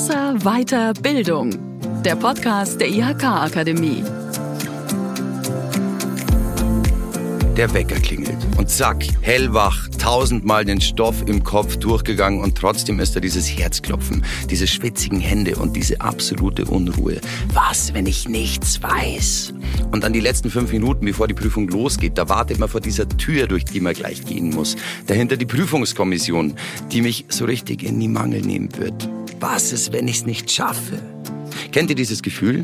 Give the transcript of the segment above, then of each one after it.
Besser, weiter, Bildung. Der Podcast der IHK-Akademie. Der Wecker klingelt und zack, hellwach, tausendmal den Stoff im Kopf durchgegangen und trotzdem ist da dieses Herzklopfen, diese schwitzigen Hände und diese absolute Unruhe. Was, wenn ich nichts weiß? Und dann die letzten fünf Minuten, bevor die Prüfung losgeht, da wartet man vor dieser Tür, durch die man gleich gehen muss. Dahinter die Prüfungskommission, die mich so richtig in die Mangel nehmen wird. Was ist, wenn ich es nicht schaffe? Kennt ihr dieses Gefühl?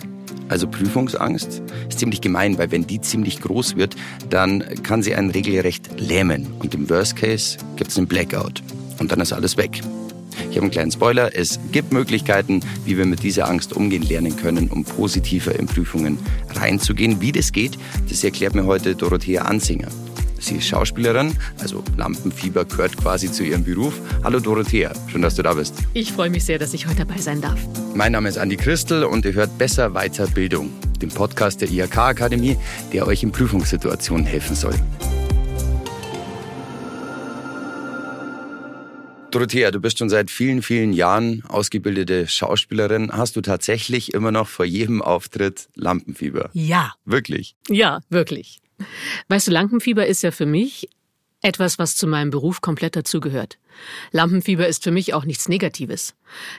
Also Prüfungsangst ist ziemlich gemein, weil wenn die ziemlich groß wird, dann kann sie einen regelrecht lähmen. Und im Worst Case gibt es einen Blackout. Und dann ist alles weg. Ich habe einen kleinen Spoiler. Es gibt Möglichkeiten, wie wir mit dieser Angst umgehen lernen können, um positiver in Prüfungen reinzugehen. Wie das geht, das erklärt mir heute Dorothea Ansinger. Sie ist Schauspielerin, also Lampenfieber gehört quasi zu ihrem Beruf. Hallo Dorothea, schön, dass du da bist. Ich freue mich sehr, dass ich heute dabei sein darf. Mein Name ist Andi Christel und ihr hört Besser Weiter Bildung, den Podcast der IHK Akademie, der euch in Prüfungssituationen helfen soll. Dorothea, du bist schon seit vielen, vielen Jahren ausgebildete Schauspielerin. Hast du tatsächlich immer noch vor jedem Auftritt Lampenfieber? Ja. Wirklich? Ja, wirklich. Weißt du, Lampenfieber ist ja für mich etwas, was zu meinem Beruf komplett dazugehört. Lampenfieber ist für mich auch nichts Negatives.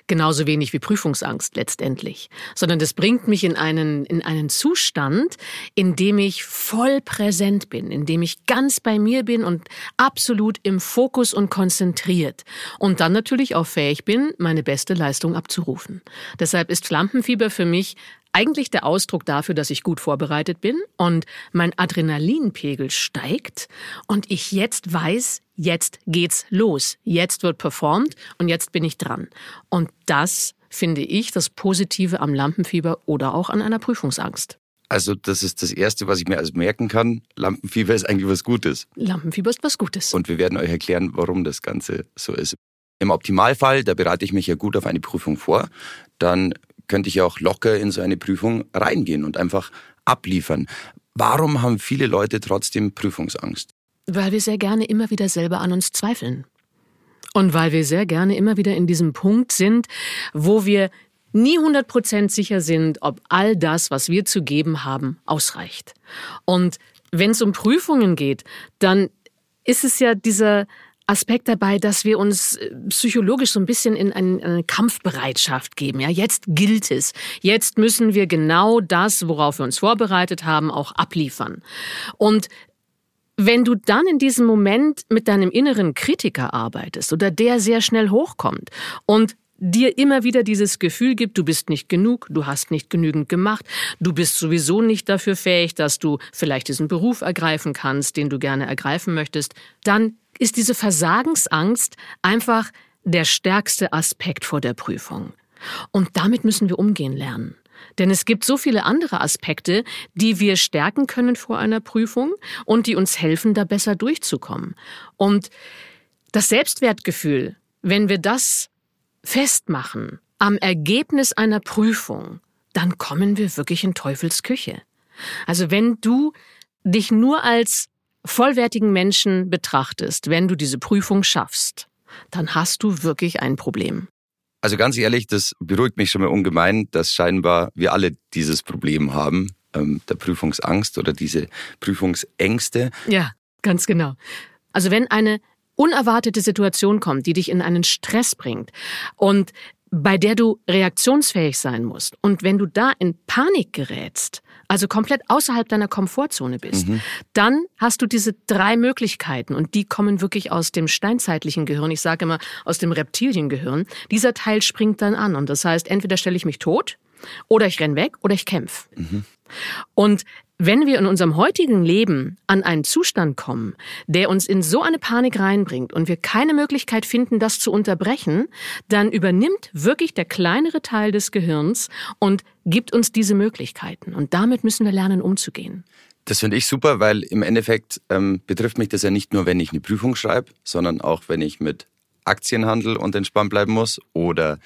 Genauso wenig wie Prüfungsangst letztendlich. Sondern das bringt mich in einen, in einen Zustand, in dem ich voll präsent bin, in dem ich ganz bei mir bin und absolut im Fokus und konzentriert. Und dann natürlich auch fähig bin, meine beste Leistung abzurufen. Deshalb ist Lampenfieber für mich eigentlich der Ausdruck dafür, dass ich gut vorbereitet bin und mein Adrenalinpegel steigt und ich jetzt weiß, jetzt geht's los, jetzt wird performt und jetzt bin ich dran. Und das finde ich das Positive am Lampenfieber oder auch an einer Prüfungsangst. Also das ist das Erste, was ich mir also merken kann. Lampenfieber ist eigentlich was Gutes. Lampenfieber ist was Gutes. Und wir werden euch erklären, warum das Ganze so ist. Im Optimalfall, da bereite ich mich ja gut auf eine Prüfung vor, dann könnte ich ja auch locker in so eine Prüfung reingehen und einfach abliefern. Warum haben viele Leute trotzdem Prüfungsangst? Weil wir sehr gerne immer wieder selber an uns zweifeln. Und weil wir sehr gerne immer wieder in diesem Punkt sind, wo wir nie 100% sicher sind, ob all das, was wir zu geben haben, ausreicht. Und wenn es um Prüfungen geht, dann ist es ja dieser Aspekt dabei, dass wir uns äh, psychologisch so ein bisschen in eine Kampfbereitschaft geben. Ja, jetzt gilt es. Jetzt müssen wir genau das, worauf wir uns vorbereitet haben, auch abliefern. Und wenn du dann in diesem Moment mit deinem inneren Kritiker arbeitest oder der sehr schnell hochkommt und dir immer wieder dieses Gefühl gibt, du bist nicht genug, du hast nicht genügend gemacht, du bist sowieso nicht dafür fähig, dass du vielleicht diesen Beruf ergreifen kannst, den du gerne ergreifen möchtest, dann ist diese Versagensangst einfach der stärkste Aspekt vor der Prüfung. Und damit müssen wir umgehen lernen. Denn es gibt so viele andere Aspekte, die wir stärken können vor einer Prüfung und die uns helfen, da besser durchzukommen. Und das Selbstwertgefühl, wenn wir das festmachen am Ergebnis einer Prüfung, dann kommen wir wirklich in Teufels Küche. Also wenn du dich nur als vollwertigen Menschen betrachtest, wenn du diese Prüfung schaffst, dann hast du wirklich ein Problem. Also ganz ehrlich, das beruhigt mich schon mal ungemein, dass scheinbar wir alle dieses Problem haben, ähm, der Prüfungsangst oder diese Prüfungsängste. Ja, ganz genau. Also wenn eine unerwartete Situation kommt, die dich in einen Stress bringt und bei der du reaktionsfähig sein musst. Und wenn du da in Panik gerätst, also komplett außerhalb deiner Komfortzone bist, mhm. dann hast du diese drei Möglichkeiten und die kommen wirklich aus dem steinzeitlichen Gehirn, ich sage immer aus dem Reptiliengehirn. Dieser Teil springt dann an und das heißt, entweder stelle ich mich tot oder ich renn weg oder ich kämpfe. Mhm. Und wenn wir in unserem heutigen Leben an einen Zustand kommen, der uns in so eine Panik reinbringt und wir keine Möglichkeit finden, das zu unterbrechen, dann übernimmt wirklich der kleinere Teil des Gehirns und gibt uns diese Möglichkeiten. Und damit müssen wir lernen, umzugehen. Das finde ich super, weil im Endeffekt ähm, betrifft mich das ja nicht nur, wenn ich eine Prüfung schreibe, sondern auch, wenn ich mit Aktien handel und entspannt bleiben muss oder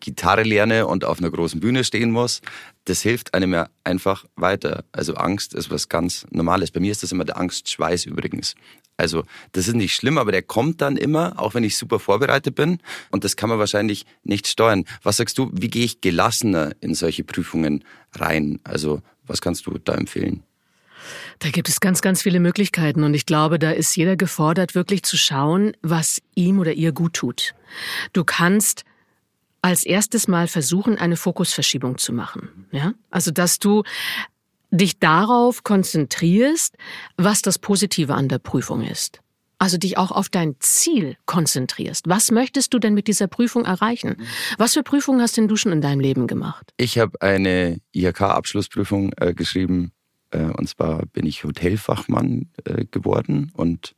Gitarre lerne und auf einer großen Bühne stehen muss. Das hilft einem ja einfach weiter. Also Angst ist was ganz Normales. Bei mir ist das immer der Angstschweiß übrigens. Also das ist nicht schlimm, aber der kommt dann immer, auch wenn ich super vorbereitet bin. Und das kann man wahrscheinlich nicht steuern. Was sagst du, wie gehe ich gelassener in solche Prüfungen rein? Also was kannst du da empfehlen? Da gibt es ganz, ganz viele Möglichkeiten und ich glaube, da ist jeder gefordert, wirklich zu schauen, was ihm oder ihr gut tut. Du kannst als erstes mal versuchen, eine Fokusverschiebung zu machen. Ja? Also, dass du dich darauf konzentrierst, was das Positive an der Prüfung ist. Also dich auch auf dein Ziel konzentrierst. Was möchtest du denn mit dieser Prüfung erreichen? Was für Prüfungen hast denn du schon in deinem Leben gemacht? Ich habe eine IHK-Abschlussprüfung äh, geschrieben. Äh, und zwar bin ich Hotelfachmann äh, geworden. Und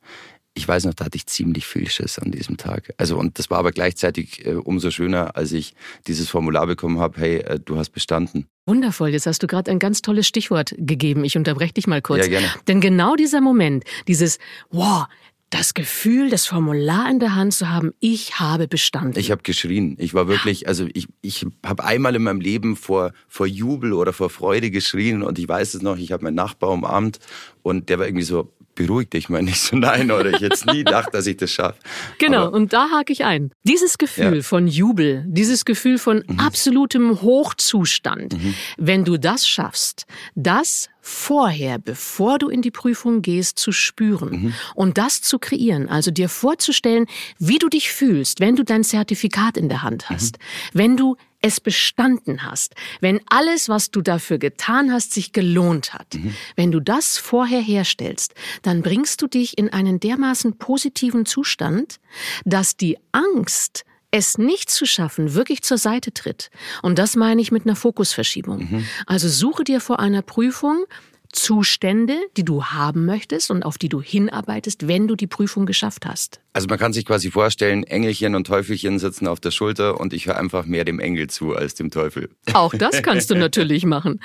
ich weiß noch, da hatte ich ziemlich viel Schiss an diesem Tag. Also und das war aber gleichzeitig äh, umso schöner, als ich dieses Formular bekommen habe, hey, äh, du hast bestanden. Wundervoll, jetzt hast du gerade ein ganz tolles Stichwort gegeben. Ich unterbreche dich mal kurz. Ja, gerne. Denn genau dieser Moment, dieses, wow, das Gefühl, das Formular in der Hand zu haben, ich habe bestanden. Ich habe geschrien. Ich war wirklich, also ich, ich habe einmal in meinem Leben vor, vor Jubel oder vor Freude geschrien und ich weiß es noch, ich habe meinen Nachbar umarmt und der war irgendwie so, beruhig dich mal nicht so nein oder ich jetzt nie dachte, dass ich das schaffe. Genau, Aber, und da hake ich ein. Dieses Gefühl ja. von Jubel, dieses Gefühl von mhm. absolutem Hochzustand, mhm. wenn du das schaffst, das vorher, bevor du in die Prüfung gehst, zu spüren mhm. und das zu kreieren, also dir vorzustellen, wie du dich fühlst, wenn du dein Zertifikat in der Hand hast, mhm. wenn du es bestanden hast, wenn alles, was du dafür getan hast, sich gelohnt hat, mhm. wenn du das vorher herstellst, dann bringst du dich in einen dermaßen positiven Zustand, dass die Angst, es nicht zu schaffen, wirklich zur Seite tritt. Und das meine ich mit einer Fokusverschiebung. Mhm. Also suche dir vor einer Prüfung Zustände, die du haben möchtest und auf die du hinarbeitest, wenn du die Prüfung geschafft hast. Also man kann sich quasi vorstellen, Engelchen und Teufelchen sitzen auf der Schulter und ich höre einfach mehr dem Engel zu als dem Teufel. Auch das kannst du natürlich machen.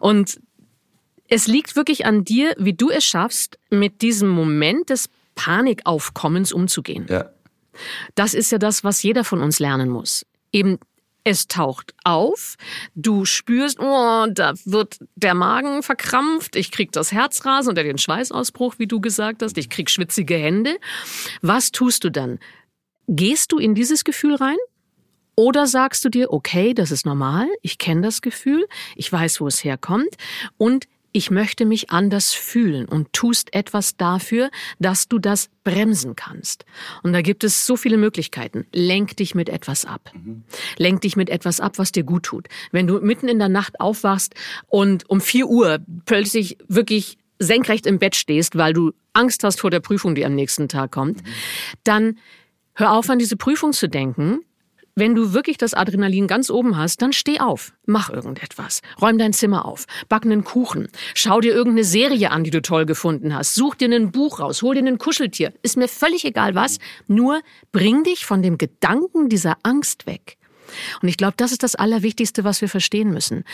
Und es liegt wirklich an dir, wie du es schaffst, mit diesem Moment des Panikaufkommens umzugehen. Ja. Das ist ja das, was jeder von uns lernen muss. Eben es taucht auf, du spürst, oh, da wird der Magen verkrampft, ich krieg das Herzrasen oder den Schweißausbruch, wie du gesagt hast, ich krieg schwitzige Hände. Was tust du dann? Gehst du in dieses Gefühl rein? Oder sagst du dir, okay, das ist normal, ich kenne das Gefühl, ich weiß, wo es herkommt und ich möchte mich anders fühlen und tust etwas dafür, dass du das bremsen kannst. Und da gibt es so viele Möglichkeiten. Lenk dich mit etwas ab. Mhm. Lenk dich mit etwas ab, was dir gut tut. Wenn du mitten in der Nacht aufwachst und um vier Uhr plötzlich wirklich senkrecht im Bett stehst, weil du Angst hast vor der Prüfung, die am nächsten Tag kommt, mhm. dann hör auf an diese Prüfung zu denken, wenn du wirklich das Adrenalin ganz oben hast, dann steh auf, mach irgendetwas, räum dein Zimmer auf, back einen Kuchen, schau dir irgendeine Serie an, die du toll gefunden hast, such dir ein Buch raus, hol dir ein Kuscheltier, ist mir völlig egal was, nur bring dich von dem Gedanken dieser Angst weg. Und ich glaube, das ist das Allerwichtigste, was wir verstehen müssen.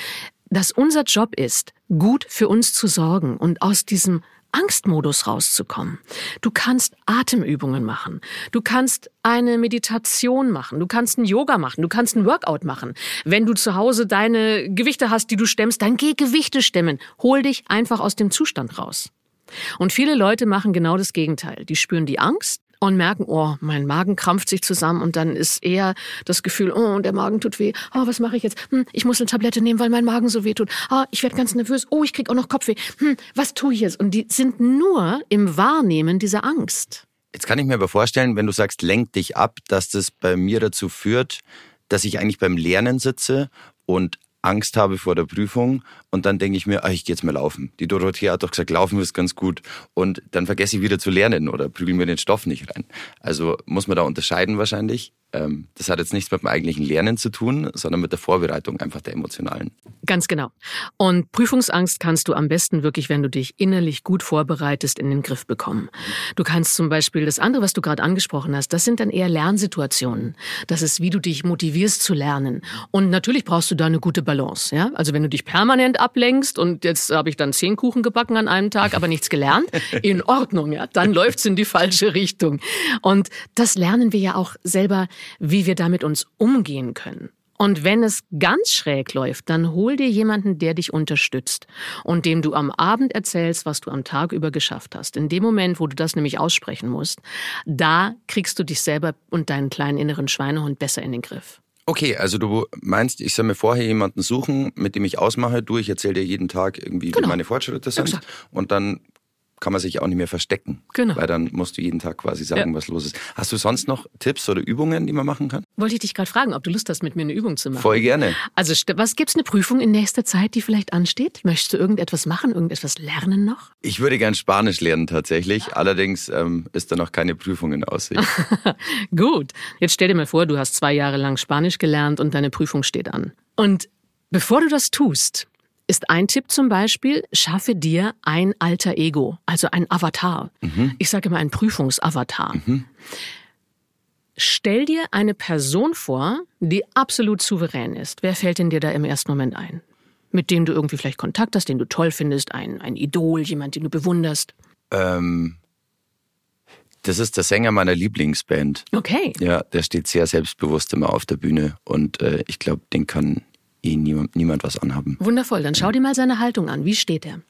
Dass unser Job ist, gut für uns zu sorgen und aus diesem Angstmodus rauszukommen. Du kannst Atemübungen machen. Du kannst eine Meditation machen. Du kannst ein Yoga machen. Du kannst ein Workout machen. Wenn du zu Hause deine Gewichte hast, die du stemmst, dann geh Gewichte stemmen. Hol dich einfach aus dem Zustand raus. Und viele Leute machen genau das Gegenteil. Die spüren die Angst, und merken, oh, mein Magen krampft sich zusammen und dann ist eher das Gefühl, oh, der Magen tut weh. Oh, was mache ich jetzt? Hm, ich muss eine Tablette nehmen, weil mein Magen so weh tut. Oh, ich werde ganz nervös. Oh, ich krieg auch noch Kopfweh. Hm, was tue ich jetzt? Und die sind nur im Wahrnehmen dieser Angst. Jetzt kann ich mir aber vorstellen, wenn du sagst, lenk dich ab, dass das bei mir dazu führt, dass ich eigentlich beim Lernen sitze und Angst habe vor der Prüfung und dann denke ich mir, ach, ich gehe jetzt mal laufen. Die Dorothea hat doch gesagt, laufen ist ganz gut und dann vergesse ich wieder zu lernen oder prügel mir den Stoff nicht rein. Also muss man da unterscheiden wahrscheinlich. Ähm, das hat jetzt nichts mit dem eigentlichen Lernen zu tun, sondern mit der Vorbereitung einfach der emotionalen. Ganz genau. Und Prüfungsangst kannst du am besten wirklich, wenn du dich innerlich gut vorbereitest, in den Griff bekommen. Du kannst zum Beispiel das andere, was du gerade angesprochen hast, das sind dann eher Lernsituationen. Das ist, wie du dich motivierst zu lernen. Und natürlich brauchst du da eine gute Balance. Ja? Also wenn du dich permanent ablenkst und jetzt habe ich dann zehn Kuchen gebacken an einem Tag, aber nichts gelernt, in Ordnung, ja, dann läuft's in die falsche Richtung. Und das lernen wir ja auch selber wie wir damit uns umgehen können. Und wenn es ganz schräg läuft, dann hol dir jemanden, der dich unterstützt und dem du am Abend erzählst, was du am Tag über geschafft hast. In dem Moment, wo du das nämlich aussprechen musst, da kriegst du dich selber und deinen kleinen inneren Schweinehund besser in den Griff. Okay, also du meinst, ich soll mir vorher jemanden suchen, mit dem ich ausmache, du, ich erzähle dir jeden Tag irgendwie, Genau. wie meine Fortschritte sind. Exakt. Und dann kann man sich auch nicht mehr verstecken. Genau. Weil dann musst du jeden Tag quasi sagen, Ja. was los ist. Hast du sonst noch Tipps oder Übungen, die man machen kann? Wollte ich dich gerade fragen, ob du Lust hast, mit mir eine Übung zu machen. Voll gerne. Also, was gibt's eine Prüfung in nächster Zeit, die vielleicht ansteht? Möchtest du irgendetwas machen, irgendetwas lernen noch? Ich würde gern Spanisch lernen tatsächlich. Allerdings ähm, ist da noch keine Prüfung in Aussicht. Gut, jetzt stell dir mal vor, du hast zwei Jahre lang Spanisch gelernt und deine Prüfung steht an. Und bevor du das tust, ist ein Tipp zum Beispiel, schaffe dir ein alter Ego, also ein Avatar. Ich sage immer ein Prüfungsavatar. Stell dir eine Person vor, die absolut souverän ist. Wer fällt denn dir da im ersten Moment ein? Mit dem du irgendwie vielleicht Kontakt hast, den du toll findest, ein, ein Idol, jemand, den du bewunderst. ähm, das ist der Sänger meiner Lieblingsband. Okay. Ja, der steht sehr selbstbewusst immer auf der Bühne und äh, ich glaube, den kann eh niemand, niemand was anhaben. Wundervoll, dann schau dir mal seine Haltung an. Wie steht er?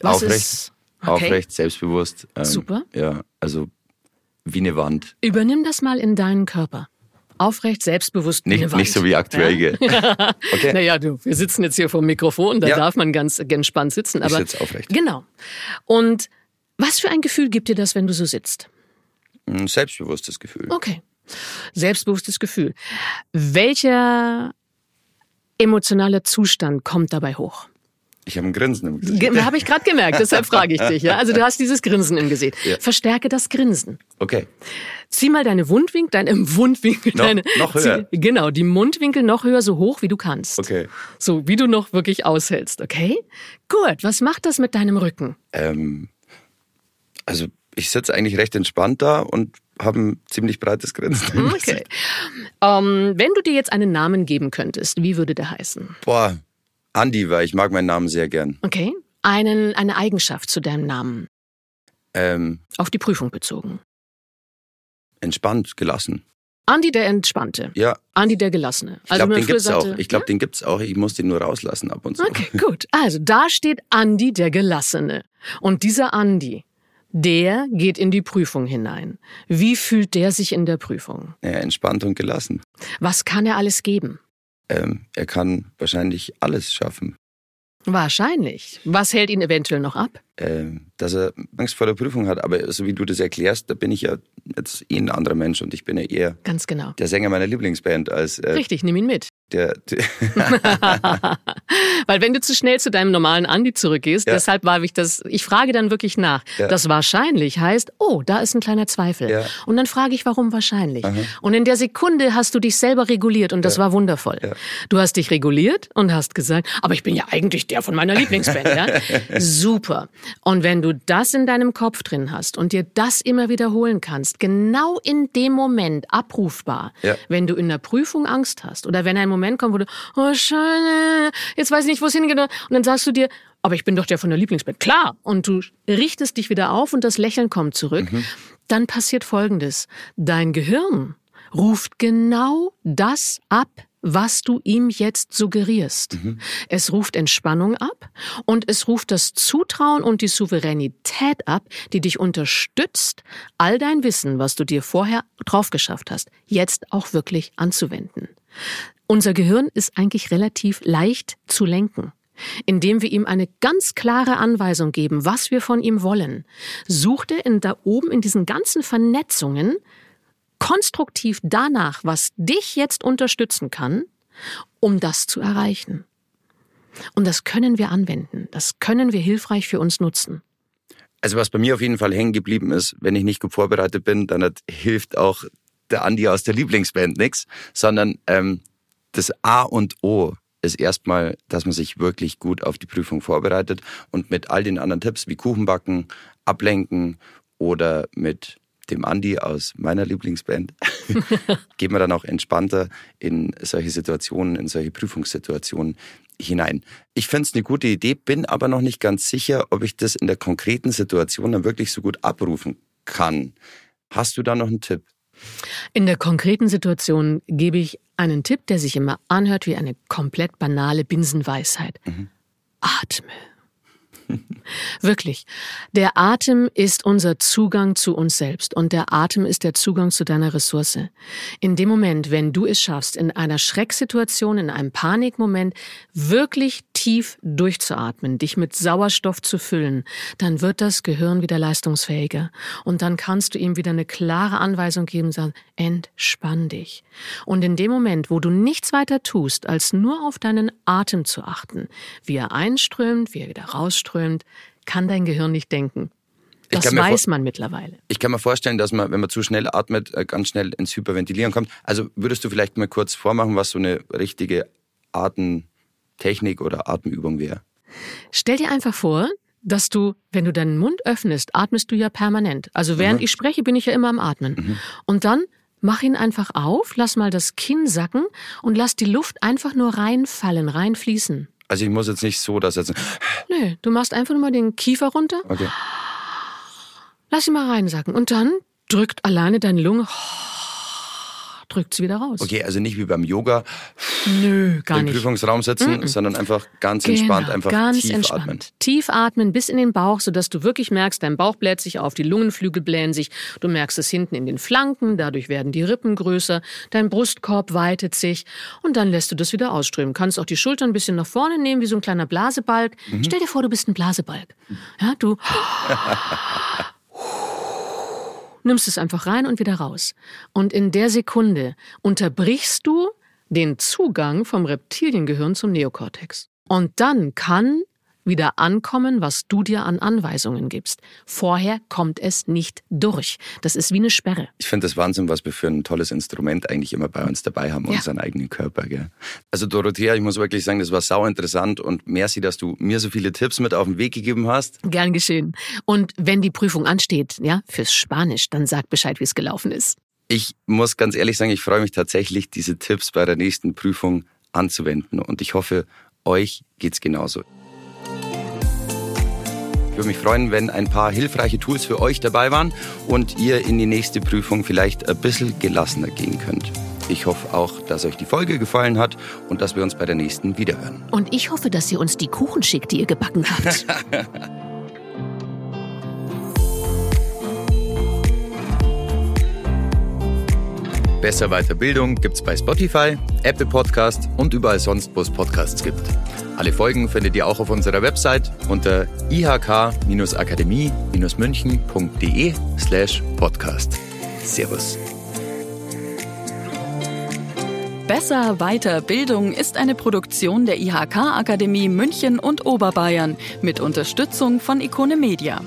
Was Aufrecht, ist okay. aufrecht, selbstbewusst. Ähm, Super. Ja, also wie eine Wand. Übernimm das mal in deinen Körper. Aufrecht, selbstbewusst, Nicht, Wand. nicht so wie aktuell. Ja? Okay. Naja, du, wir sitzen jetzt hier vor dem Mikrofon, da Ja. darf man ganz entspannt sitzen. Ich Aber sitz aufrecht. Genau. Und was für ein Gefühl gibt dir das, wenn du so sitzt? Ein selbstbewusstes Gefühl. Okay. Selbstbewusstes Gefühl. Welcher emotionale Zustand kommt dabei hoch? Ich habe ein Grinsen im Gesicht. Ge- Habe ich gerade gemerkt, deshalb frage ich dich. Ja? Also du hast dieses Grinsen im Gesicht. Ja. Verstärke das Grinsen. Okay. Zieh mal deine Wundwinkel, deine Wundwinkel, Noch- deine, noch höher. Zieh, genau, die Mundwinkel noch höher, so hoch wie du kannst. Okay. So wie du noch wirklich aushältst, okay? Gut, was macht das mit deinem Rücken? Ähm, also ich sitze eigentlich recht entspannt da und habe ein ziemlich breites Gesicht. Okay. Ähm, wenn du dir jetzt einen Namen geben könntest, wie würde der heißen? Boah, Andi, weil ich mag meinen Namen sehr gern. Okay? Einen, eine Eigenschaft zu deinem Namen, Ähm, auf die Prüfung bezogen. entspannt, gelassen. Andi der Entspannte, Ja, Andi der Gelassene. ich glaube, den früher gibt's auch. Ich glaube, den gibt's auch. Ich muss den nur rauslassen ab und zu. Okay, gut. Also da steht Andi der Gelassene. Und dieser Andi, der geht in die Prüfung hinein. Wie fühlt der sich in der Prüfung? Ja, entspannt und gelassen. Was kann er alles geben? Ähm, er kann wahrscheinlich alles schaffen. Wahrscheinlich. Was hält ihn eventuell noch ab? Ähm, dass er Angst vor der Prüfung hat. Aber so wie du das erklärst, da bin ich ja jetzt eh ein anderer Mensch und ich bin ja eher Ganz genau. der Sänger meiner Lieblingsband als äh, Richtig, nimm ihn mit. Der, der Weil wenn du zu schnell zu deinem normalen Andi zurückgehst, Ja. deshalb war ich das, ich frage dann wirklich nach. Ja. Das wahrscheinlich heißt, oh, da ist ein kleiner Zweifel. Ja. Und dann frage ich, warum wahrscheinlich? Und in der Sekunde hast du dich selber reguliert und das war wundervoll. Du hast dich reguliert und hast gesagt, aber ich bin ja eigentlich der von meiner Lieblingsband, ja? Super. Und wenn du das in deinem Kopf drin hast und dir das immer wiederholen kannst, genau in dem Moment abrufbar, wenn du in der Prüfung Angst hast oder wenn ein Moment kommt, wo du, oh Scheiße, jetzt weiß ich nicht, wo es hingeht. Und dann sagst du dir, aber ich bin doch der von der Lieblingsband. Klar. Und du richtest dich wieder auf und das Lächeln kommt zurück. Dann passiert Folgendes. Dein Gehirn ruft genau das ab, was du ihm jetzt suggerierst. Es ruft Entspannung ab und es ruft das Zutrauen und die Souveränität ab, die dich unterstützt, all dein Wissen, was du dir vorher drauf geschafft hast, jetzt auch wirklich anzuwenden. Unser Gehirn ist eigentlich relativ leicht zu lenken. Indem wir ihm eine ganz klare Anweisung geben, was wir von ihm wollen, sucht er in da oben in diesen ganzen Vernetzungen konstruktiv danach, was dich jetzt unterstützen kann, um das zu erreichen. Und das können wir anwenden. Das können wir hilfreich für uns nutzen. Also was bei mir auf jeden Fall hängen geblieben ist, wenn ich nicht gut vorbereitet bin, dann hilft auch der Andi aus der Lieblingsband nix, sondern ähm, das A und O ist erstmal, dass man sich wirklich gut auf die Prüfung vorbereitet und mit all den anderen Tipps wie Kuchenbacken, Ablenken oder mit dem Andi aus meiner Lieblingsband geht man dann auch entspannter in solche Situationen, in solche Prüfungssituationen hinein. Ich finde es eine gute Idee, bin aber noch nicht ganz sicher, ob ich das in der konkreten Situation dann wirklich so gut abrufen kann. Hast du da noch einen Tipp? In der konkreten Situation gebe ich einen Tipp, der sich immer anhört wie eine komplett banale Binsenweisheit. Mhm. Atme. Wirklich. Der Atem ist unser Zugang zu uns selbst und der Atem ist der Zugang zu deiner Ressource. In dem Moment, wenn du es schaffst, in einer Schrecksituation, in einem Panikmoment wirklich tief durchzuatmen, dich mit Sauerstoff zu füllen, dann wird das Gehirn wieder leistungsfähiger und dann kannst du ihm wieder eine klare Anweisung geben, sagen, entspann dich. Und in dem Moment, wo du nichts weiter tust, als nur auf deinen Atem zu achten, wie er einströmt, wie er wieder rausströmt, kann dein Gehirn nicht denken. Das weiß man mittlerweile. Ich kann mir vorstellen, dass man, wenn man zu schnell atmet, äh, ganz schnell ins Hyperventilieren kommt. Also würdest du vielleicht mal kurz vormachen, was so eine richtige Atemtechnik oder Atemübung wäre? Stell dir einfach vor, dass du, wenn du deinen Mund öffnest, atmest du ja permanent. Also während mhm. ich spreche, bin ich ja immer am Atmen. Mhm. Und dann mach ihn einfach auf, lass mal das Kinn sacken und lass die Luft einfach nur reinfallen, reinfließen. Also ich muss jetzt nicht so das jetzt. Nö, du machst einfach nur mal den Kiefer runter. Okay. Lass ihn mal reinsacken. Und dann drückt alleine deine Lunge drückt es wieder raus. Okay, also nicht wie beim Yoga Nö, gar im nicht. Prüfungsraum sitzen, mm -mm. sondern einfach ganz genau, entspannt, einfach ganz tief entspannt. atmen. Tief atmen bis in den Bauch, sodass du wirklich merkst, dein Bauch bläht sich auf, die Lungenflügel blähen sich, du merkst es hinten in den Flanken, dadurch werden die Rippen größer, dein Brustkorb weitet sich und dann lässt du das wieder ausströmen. Kannst auch die Schultern ein bisschen nach vorne nehmen, wie so ein kleiner Blasebalg. Mhm. Stell dir vor, du bist ein Blasebalg. Ja, du nimmst es einfach rein und wieder raus. Und in der Sekunde unterbrichst du den Zugang vom Reptiliengehirn zum Neokortex. Und dann kann wieder ankommen, was du dir an Anweisungen gibst. Vorher kommt es nicht durch. Das ist wie eine Sperre. Ich finde das Wahnsinn, was wir für ein tolles Instrument eigentlich immer bei uns dabei haben, ja. unseren eigenen Körper. Gell? Also Dorothea, ich muss wirklich sagen, das war sau interessant und merci, dass du mir so viele Tipps mit auf den Weg gegeben hast. Gern geschehen. Und wenn die Prüfung ansteht, ja, fürs Spanisch, dann sag Bescheid, wie es gelaufen ist. Ich muss ganz ehrlich sagen, ich freue mich tatsächlich, diese Tipps bei der nächsten Prüfung anzuwenden und ich hoffe, euch geht's genauso. Ich würde mich freuen, wenn ein paar hilfreiche Tools für euch dabei waren und ihr in die nächste Prüfung vielleicht ein bisschen gelassener gehen könnt. Ich hoffe auch, dass euch die Folge gefallen hat und dass wir uns bei der nächsten wiederhören. Und ich hoffe, dass ihr uns die Kuchen schickt, die ihr gebacken habt. Besser Weiterbildung gibt's bei Spotify, Apple Podcast und überall sonst, wo es Podcasts gibt. Alle Folgen findet ihr auch auf unserer Website unter ihk-akademie-münchen.de slash podcast. Servus. Besser weiter Bildung ist eine Produktion der IHK Akademie München und Oberbayern mit Unterstützung von Ikone Media.